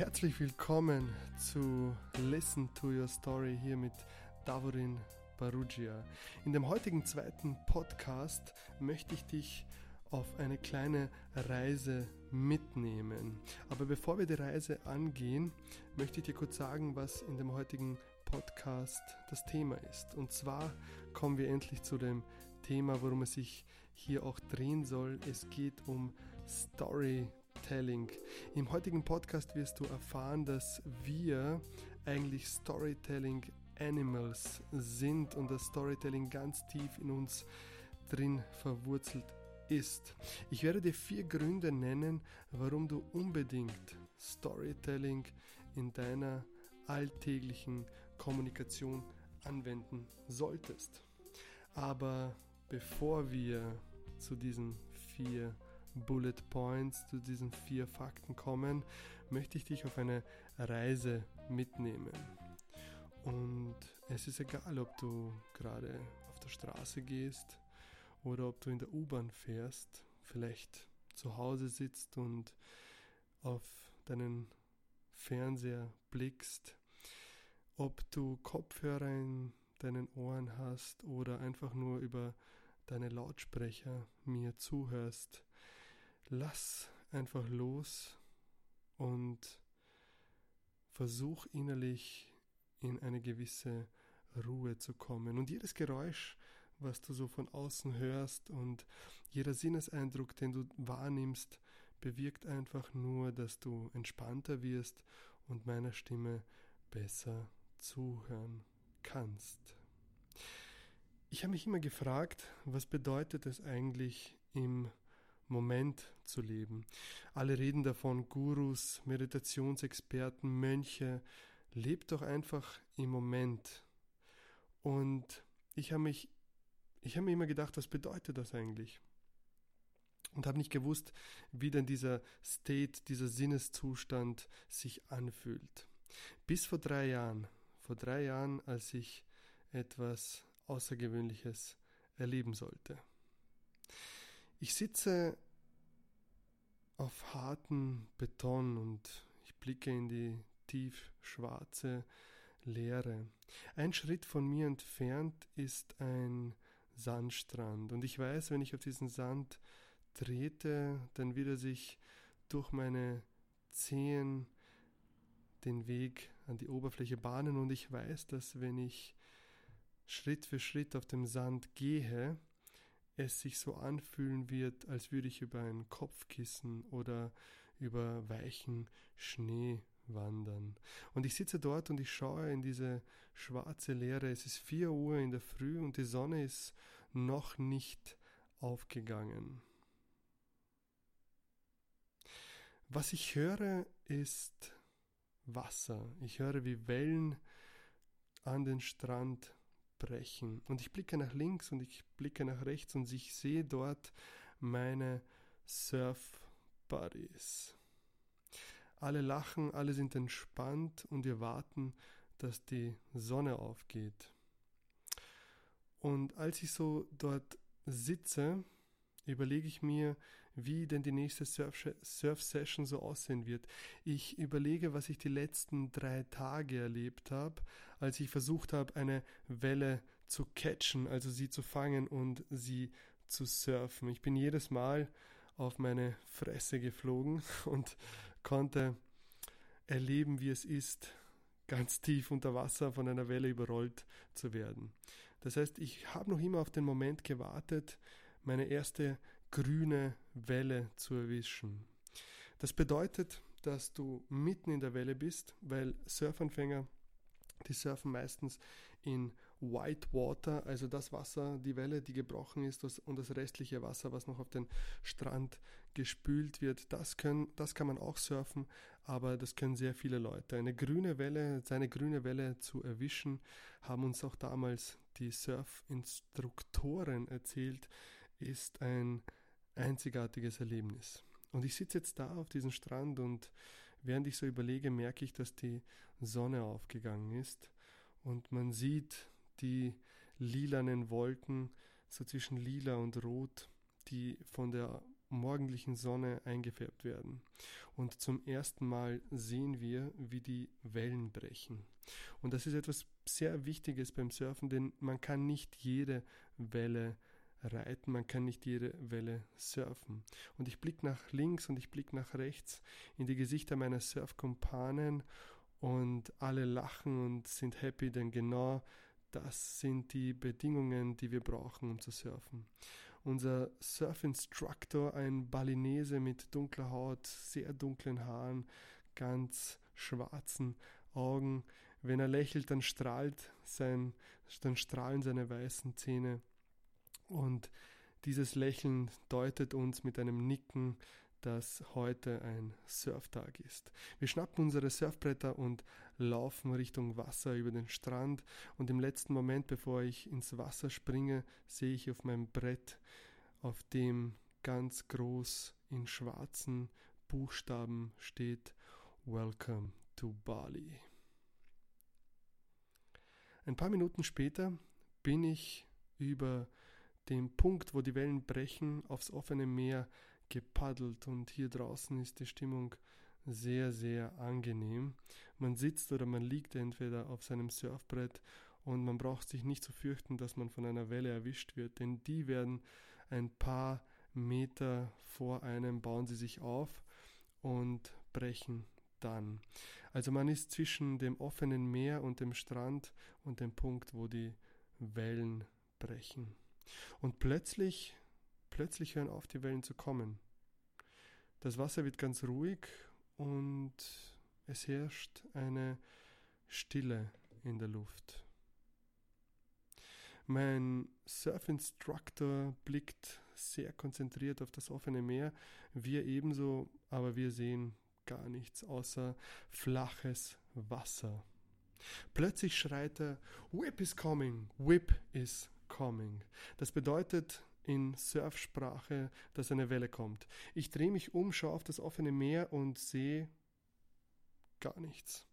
Herzlich willkommen zu Listen to Your Story hier mit Davorin Barugia. In dem heutigen zweiten Podcast möchte ich dich auf eine kleine Reise mitnehmen. Aber bevor wir die Reise angehen, möchte ich dir kurz sagen, was in dem heutigen Podcast das Thema ist. Und zwar kommen wir endlich zu dem Thema, worum es sich hier auch drehen soll. Es geht um Story Storytelling. Im heutigen Podcast wirst du erfahren, dass wir eigentlich Storytelling Animals sind und das Storytelling ganz tief in uns drin verwurzelt ist. Ich werde dir vier Gründe nennen, warum du unbedingt Storytelling in deiner alltäglichen Kommunikation anwenden solltest. Aber bevor wir zu diesen vier Bullet Points, zu diesen vier Fakten kommen, möchte ich dich auf eine Reise mitnehmen. Und es ist egal, ob du gerade auf der Straße gehst oder ob du in der U-Bahn fährst, vielleicht zu Hause sitzt und auf deinen Fernseher blickst, ob du Kopfhörer in deinen Ohren hast oder einfach nur über deine Lautsprecher mir zuhörst, lass einfach los und versuch innerlich in eine gewisse Ruhe zu kommen. Und jedes Geräusch, was du so von außen hörst und jeder Sinneseindruck, den du wahrnimmst, bewirkt einfach nur, dass du entspannter wirst und meiner Stimme besser zuhören kannst. Ich habe mich immer gefragt, was bedeutet es eigentlich im Moment zu leben. Alle reden davon, Gurus, Meditationsexperten, Mönche. Lebt doch einfach im Moment. Und ich habe mich, ich habe mir immer gedacht, was bedeutet das eigentlich? Und habe nicht gewusst, wie denn dieser State, dieser Sinneszustand sich anfühlt. Bis vor drei Jahren, vor drei Jahren, als ich etwas Außergewöhnliches erleben sollte. Ich sitze auf harten Beton und ich blicke in die tief schwarze Leere. Ein Schritt von mir entfernt ist ein Sandstrand und ich weiß, wenn ich auf diesen Sand trete, dann wird er sich durch meine Zehen den Weg an die Oberfläche bahnen und ich weiß, dass wenn ich Schritt für Schritt auf dem Sand gehe, es sich so anfühlen wird, als würde ich über ein Kopfkissen oder über weichen Schnee wandern. Und ich sitze dort und ich schaue in diese schwarze Leere. Es ist vier Uhr in der Früh und die Sonne ist noch nicht aufgegangen. Was ich höre, ist Wasser. Ich höre, wie Wellen an den Strand brechen. Und ich blicke nach links und ich blicke nach rechts und ich sehe dort meine Surf Buddies. Alle lachen, alle sind entspannt und wir warten, dass die Sonne aufgeht. Und als ich so dort sitze, überlege ich mir, wie denn die nächste Surf-Session so aussehen wird. Ich überlege, was ich die letzten drei Tage erlebt habe, als ich versucht habe, eine Welle zu catchen, also sie zu fangen und sie zu surfen. Ich bin jedes Mal auf meine Fresse geflogen und konnte erleben, wie es ist, ganz tief unter Wasser von einer Welle überrollt zu werden. Das heißt, ich habe noch immer auf den Moment gewartet, meine erste grüne Welle zu erwischen. Das bedeutet, dass du mitten in der Welle bist, weil Surfanfänger, die surfen meistens in White Water, also das Wasser, die Welle, die gebrochen ist und das restliche Wasser, was noch auf den Strand gespült wird, das, können, das kann man auch surfen, aber das können sehr viele Leute. Eine grüne Welle, seine grüne Welle zu erwischen, haben uns auch damals die Surfinstruktoren erzählt, ist ein einzigartiges Erlebnis. Und ich sitze jetzt da auf diesem Strand und während ich so überlege, merke ich, dass die Sonne aufgegangen ist und man sieht die lilanen Wolken so zwischen lila und rot, die von der morgendlichen Sonne eingefärbt werden. und zum ersten Mal sehen wir, wie die Wellen brechen. Und das ist etwas sehr Wichtiges beim Surfen, denn man kann nicht jede Welle reiten, man kann nicht jede Welle surfen. Und ich blicke nach links und ich blicke nach rechts in die Gesichter meiner Surfkumpanen und alle lachen und sind happy, denn genau das sind die Bedingungen, die wir brauchen, um zu surfen. Unser Surf-Instructor, ein Balinese mit dunkler Haut, sehr dunklen Haaren, ganz schwarzen Augen. Wenn er lächelt, dann strahlt sein, dann strahlen seine weißen Zähne. Und dieses Lächeln deutet uns mit einem Nicken dass heute ein Surftag ist. Wir schnappen unsere Surfbretter und laufen Richtung Wasser über den Strand und im letzten Moment, bevor ich ins Wasser springe, sehe ich auf meinem Brett, auf dem ganz groß in schwarzen Buchstaben steht Welcome to Bali. Ein paar Minuten später bin ich über dem Punkt, wo die Wellen brechen, aufs offene Meer gepaddelt und hier draußen ist die Stimmung sehr, sehr angenehm. Man sitzt oder man liegt entweder auf seinem Surfbrett und man braucht sich nicht zu fürchten, dass man von einer Welle erwischt wird, denn die werden ein paar Meter vor einem, bauen sie sich auf und brechen dann. Also man ist zwischen dem offenen Meer und dem Strand und dem Punkt, wo die Wellen brechen. Und plötzlich plötzlich hören auf, die Wellen zu kommen. Das Wasser wird ganz ruhig und es herrscht eine Stille in der Luft. Mein Surf-Instructor blickt sehr konzentriert auf das offene Meer, wir ebenso, aber wir sehen gar nichts außer flaches Wasser. Plötzlich schreit er, Whip is coming, Whip is coming. Das bedeutet, in Surfsprache, dass eine Welle kommt. Ich drehe mich um, schaue auf das offene Meer und sehe gar nichts.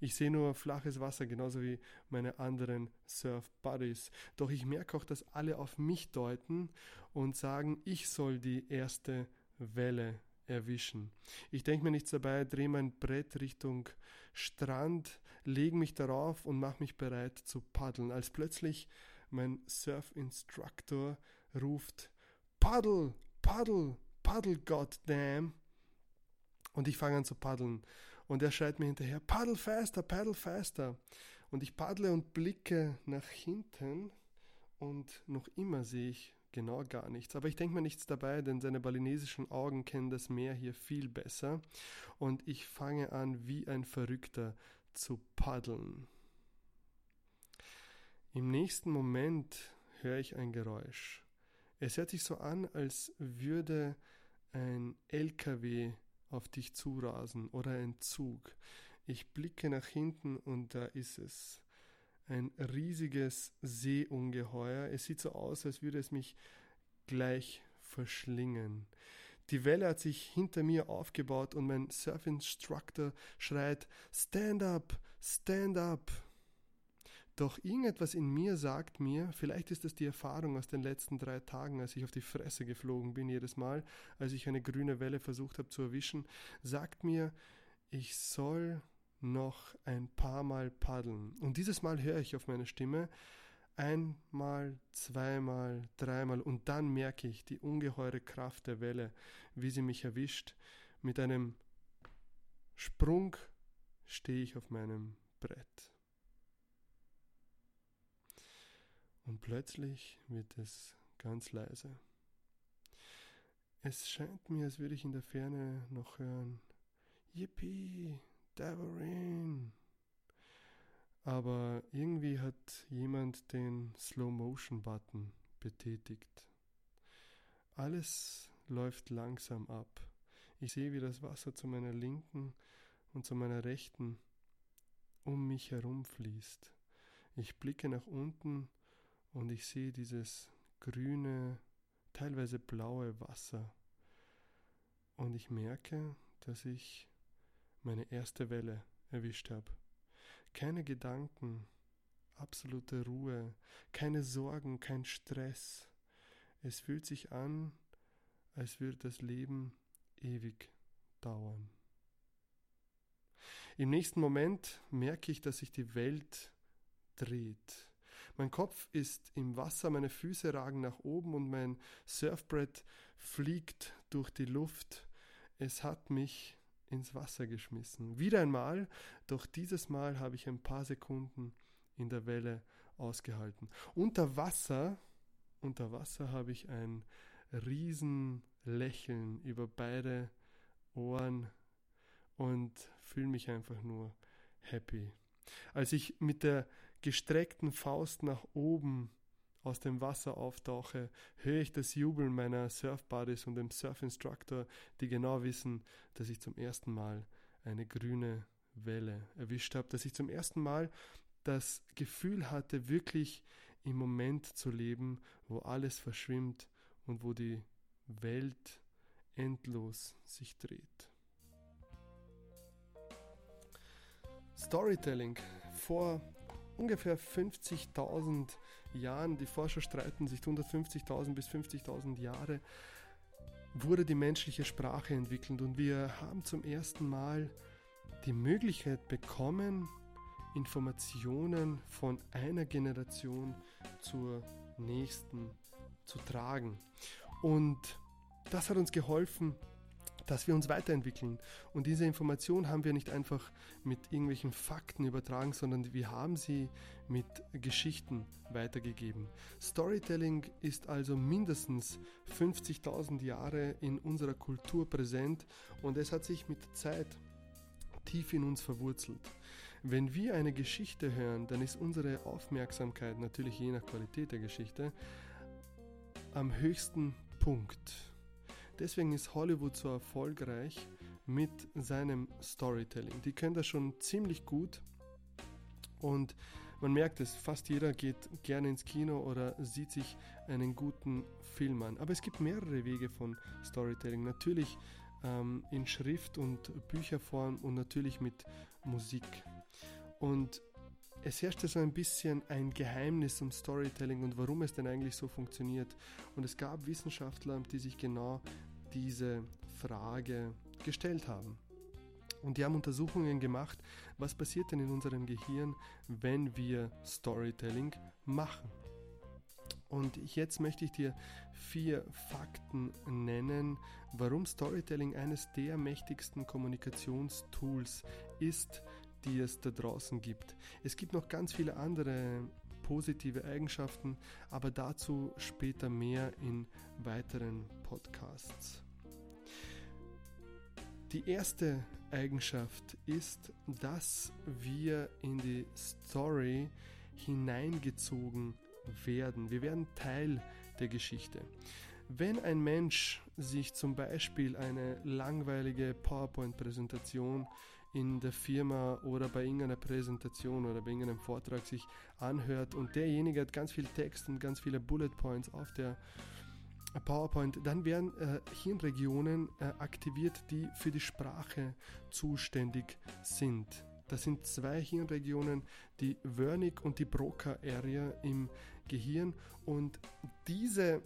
Ich sehe nur flaches Wasser, genauso wie meine anderen Surf-Buddies. Doch ich merke auch, dass alle auf mich deuten und sagen, ich soll die erste Welle erwischen. Ich denke mir nichts dabei, drehe mein Brett Richtung Strand, lege mich darauf und mache mich bereit zu paddeln, als plötzlich mein Surf-Instructor ruft Paddel, Paddel, Paddel, goddamn. Und ich fange an zu paddeln. Und er schreit mir hinterher, paddle faster, paddle faster. Und ich paddle und blicke nach hinten und noch immer sehe ich genau gar nichts. Aber ich denke mir nichts dabei, denn seine balinesischen Augen kennen das Meer hier viel besser. Und ich fange an, wie ein Verrückter zu paddeln. Im nächsten Moment höre ich ein Geräusch. Es hört sich so an, als würde ein LKW auf dich zurasen oder ein Zug. Ich blicke nach hinten und da ist es. Ein riesiges Seeungeheuer. Es sieht so aus, als würde es mich gleich verschlingen. Die Welle hat sich hinter mir aufgebaut und mein Surf-Instructor schreit Stand up, stand up. Doch irgendetwas in mir sagt mir, vielleicht ist es die Erfahrung aus den letzten drei Tagen, als ich auf die Fresse geflogen bin jedes Mal, als ich eine grüne Welle versucht habe zu erwischen, sagt mir, ich soll noch ein paar Mal paddeln. Und dieses Mal höre ich auf meine Stimme einmal, zweimal, dreimal und dann merke ich die ungeheure Kraft der Welle, wie sie mich erwischt. Mit einem Sprung stehe ich auf meinem Brett. Und plötzlich wird es ganz leise. Es scheint mir, als würde ich in der Ferne noch hören, Yippie, Davorin. Aber irgendwie hat jemand den Slow-Motion-Button betätigt. Alles läuft langsam ab. Ich sehe, wie das Wasser zu meiner linken und zu meiner rechten um mich herum fließt. Ich blicke nach unten und ich sehe dieses grüne, teilweise blaue Wasser. Und ich merke, dass ich meine erste Welle erwischt habe. Keine Gedanken, absolute Ruhe, keine Sorgen, kein Stress. Es fühlt sich an, als würde das Leben ewig dauern. Im nächsten Moment merke ich, dass sich die Welt dreht. Mein Kopf ist im Wasser, meine Füße ragen nach oben und mein Surfbrett fliegt durch die Luft. Es hat mich ins Wasser geschmissen. Wieder einmal, doch dieses Mal habe ich ein paar Sekunden in der Welle ausgehalten. Unter Wasser, unter Wasser habe ich ein Riesenlächeln über beide Ohren und fühle mich einfach nur happy. Als ich mit der gestreckten Faust nach oben aus dem Wasser auftauche, höre ich das Jubeln meiner Surfbuddies und dem Surfinstructor, die genau wissen, dass ich zum ersten Mal eine grüne Welle erwischt habe, dass ich zum ersten Mal das Gefühl hatte, wirklich im Moment zu leben, wo alles verschwimmt und wo die Welt endlos sich dreht. Storytelling. Vor ungefähr 50.000 Jahren, die Forscher streiten sich 150.000 bis 50.000 Jahre, wurde die menschliche Sprache entwickelt und wir haben zum ersten Mal die Möglichkeit bekommen, Informationen von einer Generation zur nächsten zu tragen. Und das hat uns geholfen, dass wir uns weiterentwickeln. Und diese Information haben wir nicht einfach mit irgendwelchen Fakten übertragen, sondern wir haben sie mit Geschichten weitergegeben. Storytelling ist also mindestens 50.000 Jahre in unserer Kultur präsent und es hat sich mit Zeit tief in uns verwurzelt. Wenn wir eine Geschichte hören, dann ist unsere Aufmerksamkeit natürlich je nach Qualität der Geschichte am höchsten Punkt. Deswegen ist Hollywood so erfolgreich mit seinem Storytelling. Die können das schon ziemlich gut und man merkt es, fast jeder geht gerne ins Kino oder sieht sich einen guten Film an. Aber es gibt mehrere Wege von Storytelling. Natürlich ähm, in Schrift und Bücherform und natürlich mit Musik. Und es herrschte so ein bisschen ein Geheimnis um Storytelling und warum es denn eigentlich so funktioniert. Und es gab Wissenschaftler, die sich genau diese Frage gestellt haben. Und die haben Untersuchungen gemacht, was passiert denn in unserem Gehirn, wenn wir Storytelling machen. Und jetzt möchte ich dir vier Fakten nennen, warum Storytelling eines der mächtigsten Kommunikationstools ist, die es da draußen gibt. Es gibt noch ganz viele andere positive Eigenschaften, aber dazu später mehr in weiteren Podcasts. Die erste Eigenschaft ist, dass wir in die Story hineingezogen werden. Wir werden Teil der Geschichte. Wenn ein Mensch sich zum Beispiel eine langweilige PowerPoint-Präsentation in der Firma oder bei irgendeiner Präsentation oder bei irgendeinem Vortrag sich anhört und derjenige hat ganz viel Text und ganz viele Bullet Points auf der PowerPoint, dann werden äh, Hirnregionen äh, aktiviert, die für die Sprache zuständig sind. Das sind zwei Hirnregionen, die Wernicke und die Broca Area im Gehirn und diese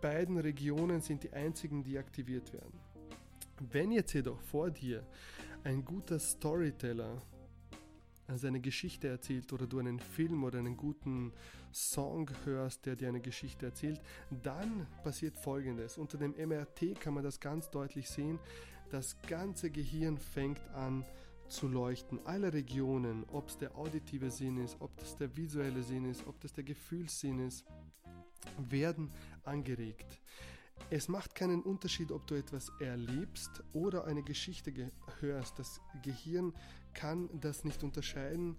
beiden Regionen sind die einzigen, die aktiviert werden. Wenn jetzt jedoch vor dir ein guter Storyteller also eine Geschichte erzählt oder du einen Film oder einen guten Song hörst, der dir eine Geschichte erzählt, dann passiert Folgendes. Unter dem MRT kann man das ganz deutlich sehen. Das ganze Gehirn fängt an zu leuchten. Alle Regionen, ob es der auditive Sinn ist, ob das der visuelle Sinn ist, ob das der Gefühlssinn ist, werden angeregt. Es macht keinen Unterschied, ob du etwas erlebst oder eine Geschichte hörst. Das Gehirn kann das nicht unterscheiden.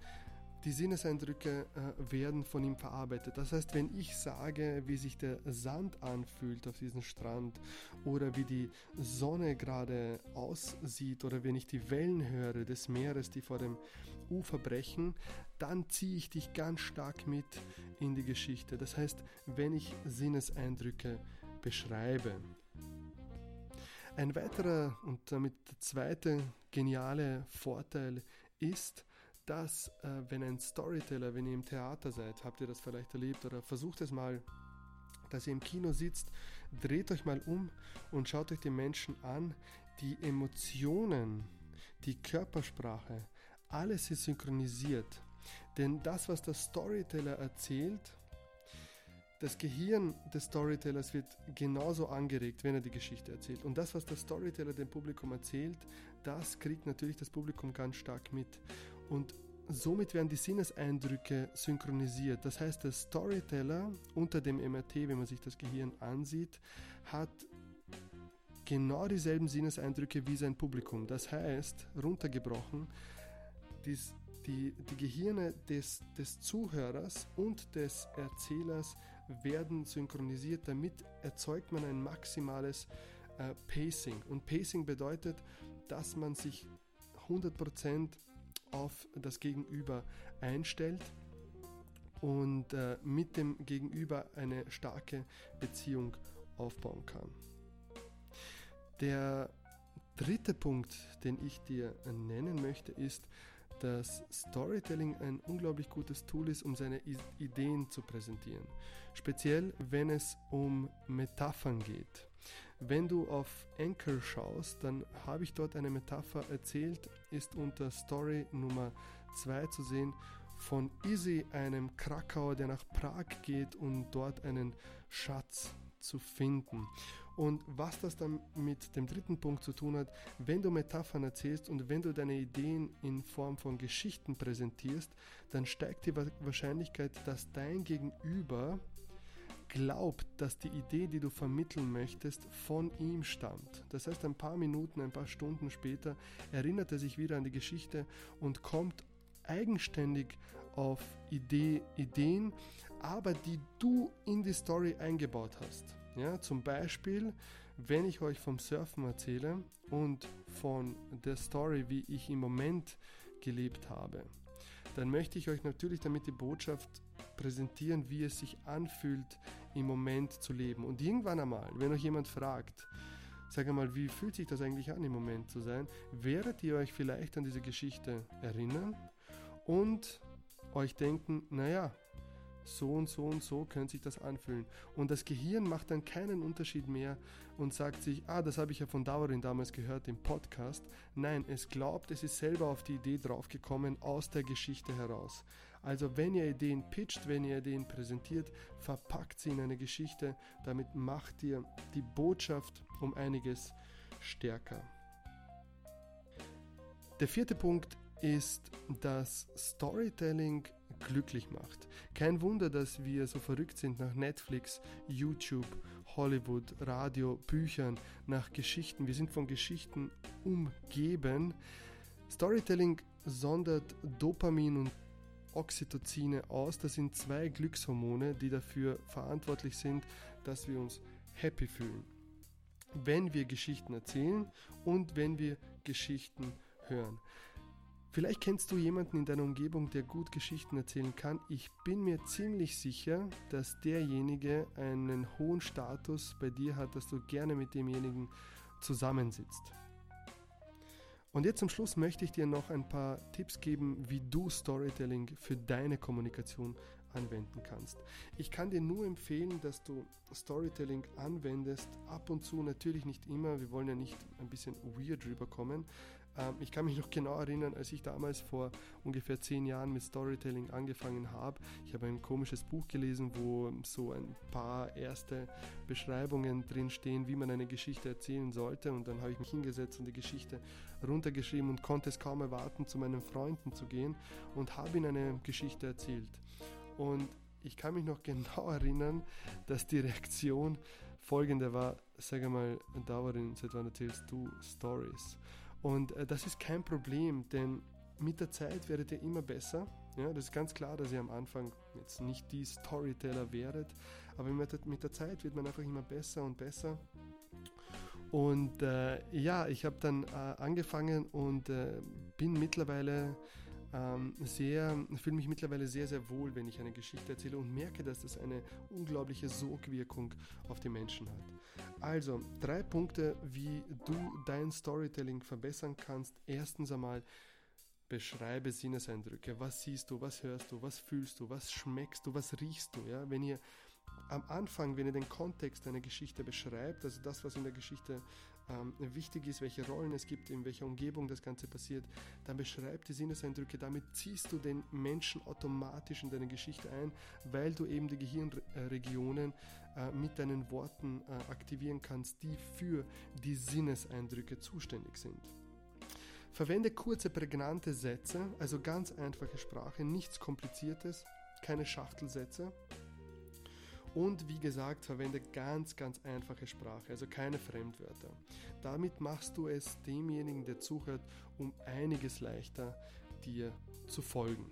Die Sinneseindrücke äh, werden von ihm verarbeitet. Das heißt, wenn ich sage, wie sich der Sand anfühlt auf diesem Strand oder wie die Sonne gerade aussieht oder wenn ich die Wellen höre des Meeres, die vor dem Ufer brechen, dann ziehe ich dich ganz stark mit in die Geschichte. Das heißt, wenn ich Sinneseindrücke beschreibe. Ein weiterer und damit der zweite geniale Vorteil ist, dass äh, wenn ein Storyteller, wenn ihr im Theater seid, habt ihr das vielleicht erlebt oder versucht es mal, dass ihr im Kino sitzt, dreht euch mal um und schaut euch die Menschen an, die Emotionen, die Körpersprache, alles ist synchronisiert. Denn das, was der Storyteller erzählt, das Gehirn des Storytellers wird genauso angeregt, wenn er die Geschichte erzählt. Und das, was der Storyteller dem Publikum erzählt, das kriegt natürlich das Publikum ganz stark mit. Und somit werden die Sinneseindrücke synchronisiert. Das heißt, der Storyteller unter dem MRT, wenn man sich das Gehirn ansieht, hat genau dieselben Sinneseindrücke wie sein Publikum. Das heißt, runtergebrochen, dies, die, die Gehirne des, des Zuhörers und des Erzählers werden synchronisiert. Damit erzeugt man ein maximales äh, Pacing. Und Pacing bedeutet, dass man sich 100% auf das Gegenüber einstellt und äh, mit dem Gegenüber eine starke Beziehung aufbauen kann. Der dritte Punkt, den ich dir nennen möchte, ist, dass Storytelling ein unglaublich gutes Tool ist, um seine Ideen zu präsentieren. Speziell, wenn es um Metaphern geht. Wenn du auf Anchor schaust, dann habe ich dort eine Metapher erzählt, ist unter Story Nummer 2 zu sehen von Izzy, einem Krakauer, der nach Prag geht, um dort einen Schatz zu finden. Und was das dann mit dem dritten Punkt zu tun hat, wenn du Metaphern erzählst und wenn du deine Ideen in Form von Geschichten präsentierst, dann steigt die Wahrscheinlichkeit, dass dein Gegenüber glaubt, dass die Idee, die du vermitteln möchtest, von ihm stammt. Das heißt, ein paar Minuten, ein paar Stunden später erinnert er sich wieder an die Geschichte und kommt eigenständig auf Idee, Ideen, aber die du in die Story eingebaut hast. Ja, zum Beispiel, wenn ich euch vom Surfen erzähle und von der Story, wie ich im Moment gelebt habe, dann möchte ich euch natürlich damit die Botschaft präsentieren, wie es sich anfühlt, im Moment zu leben. Und irgendwann einmal, wenn euch jemand fragt, sag einmal, wie fühlt sich das eigentlich an, im Moment zu sein, werdet ihr euch vielleicht an diese Geschichte erinnern und euch denken, naja, so und so und so könnte sich das anfühlen. Und das Gehirn macht dann keinen Unterschied mehr und sagt sich, ah, das habe ich ja von Dauerin damals gehört im Podcast. Nein, es glaubt, es ist selber auf die Idee draufgekommen aus der Geschichte heraus. Also wenn ihr Ideen pitcht, wenn ihr Ideen präsentiert, verpackt sie in eine Geschichte, damit macht ihr die Botschaft um einiges stärker. Der vierte Punkt ist, dass Storytelling glücklich macht. Kein Wunder, dass wir so verrückt sind nach Netflix, YouTube, Hollywood, Radio, Büchern, nach Geschichten. Wir sind von Geschichten umgeben. Storytelling sondert Dopamin und Oxytocine aus. Das sind zwei Glückshormone, die dafür verantwortlich sind, dass wir uns happy fühlen. Wenn wir Geschichten erzählen und wenn wir Geschichten hören. Vielleicht kennst du jemanden in deiner Umgebung, der gut Geschichten erzählen kann. Ich bin mir ziemlich sicher, dass derjenige einen hohen Status bei dir hat, dass du gerne mit demjenigen zusammensitzt. Und jetzt zum Schluss möchte ich dir noch ein paar Tipps geben, wie du Storytelling für deine Kommunikation anwenden kannst. Ich kann dir nur empfehlen, dass du Storytelling anwendest, ab und zu, natürlich nicht immer, wir wollen ja nicht ein bisschen weird rüberkommen, ähm, ich kann mich noch genau erinnern, als ich damals vor ungefähr zehn Jahren mit Storytelling angefangen habe. Ich habe ein komisches Buch gelesen, wo so ein paar erste Beschreibungen drin stehen, wie man eine Geschichte erzählen sollte. Und dann habe ich mich hingesetzt und die Geschichte runtergeschrieben und konnte es kaum erwarten, zu meinen Freunden zu gehen und habe ihnen eine Geschichte erzählt. Und ich kann mich noch genau erinnern, dass die Reaktion folgende war, sag mal, Dauerin, seit wann erzählst du Stories? Und äh, das ist kein Problem, denn mit der Zeit werdet ihr immer besser. Ja, das ist ganz klar, dass ihr am Anfang jetzt nicht die Storyteller werdet, aber mit der, Zeit wird man einfach immer besser und besser. Und äh, ja, ich habe dann äh, angefangen und äh, bin mittlerweile ähm, sehr, fühle mich mittlerweile sehr, sehr wohl, wenn ich eine Geschichte erzähle und merke, dass das eine unglaubliche Sogwirkung auf die Menschen hat. Also, drei Punkte, wie du dein Storytelling verbessern kannst. Erstens einmal, beschreibe Sinneseindrücke. Was siehst du, was hörst du, was fühlst du, was schmeckst du, was riechst du. Ja? Wenn ihr am Anfang, wenn ihr den Kontext einer Geschichte beschreibt, also das, was in der Geschichte ähm, wichtig ist, welche Rollen es gibt, in welcher Umgebung das Ganze passiert, dann beschreib die Sinneseindrücke. Damit ziehst du den Menschen automatisch in deine Geschichte ein, weil du eben die Gehirnregionen äh, mit deinen Worten äh, aktivieren kannst, die für die Sinneseindrücke zuständig sind. Verwende kurze, prägnante Sätze, also ganz einfache Sprache, nichts Kompliziertes, keine Schachtelsätze. Und wie gesagt, verwende ganz, ganz einfache Sprache, also keine Fremdwörter. Damit machst du es demjenigen, der zuhört, um einiges leichter dir zu folgen.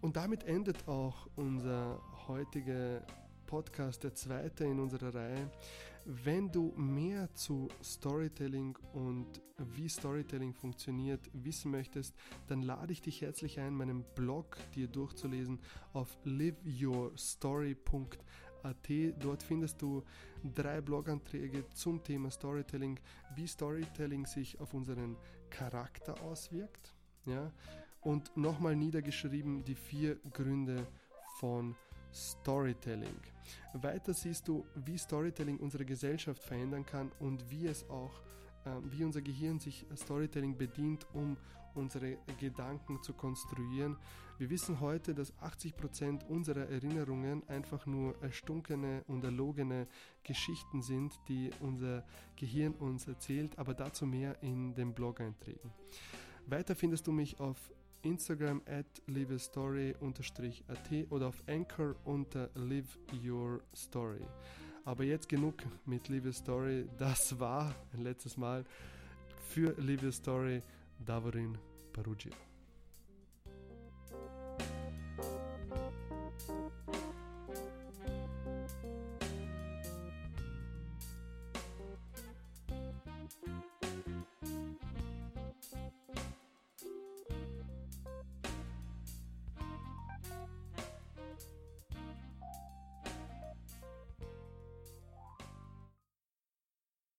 Und damit endet auch unser heutiger Podcast, der zweite in unserer Reihe. Wenn du mehr zu Storytelling und wie Storytelling funktioniert wissen möchtest, dann lade ich dich herzlich ein, meinen Blog dir durchzulesen auf liveyourstory.at. Dort findest du drei Bloganträge zum Thema Storytelling, wie Storytelling sich auf unseren Charakter auswirkt. Ja? Und nochmal niedergeschrieben die vier Gründe von Storytelling. Storytelling. Weiter siehst du, wie Storytelling unsere Gesellschaft verändern kann und wie es auch, äh, wie unser Gehirn sich Storytelling bedient, um unsere Gedanken zu konstruieren. Wir wissen heute, dass 80% unserer Erinnerungen einfach nur erstunkene und erlogene Geschichten sind, die unser Gehirn uns erzählt, aber dazu mehr in den Blog-Einträgen. Weiter findest du mich auf Instagram at liveyourstory-at oder auf Anchor unter Live Your Story. Aber jetzt genug mit Live Story. Das war ein letztes Mal für Live Story Davorin Perugia.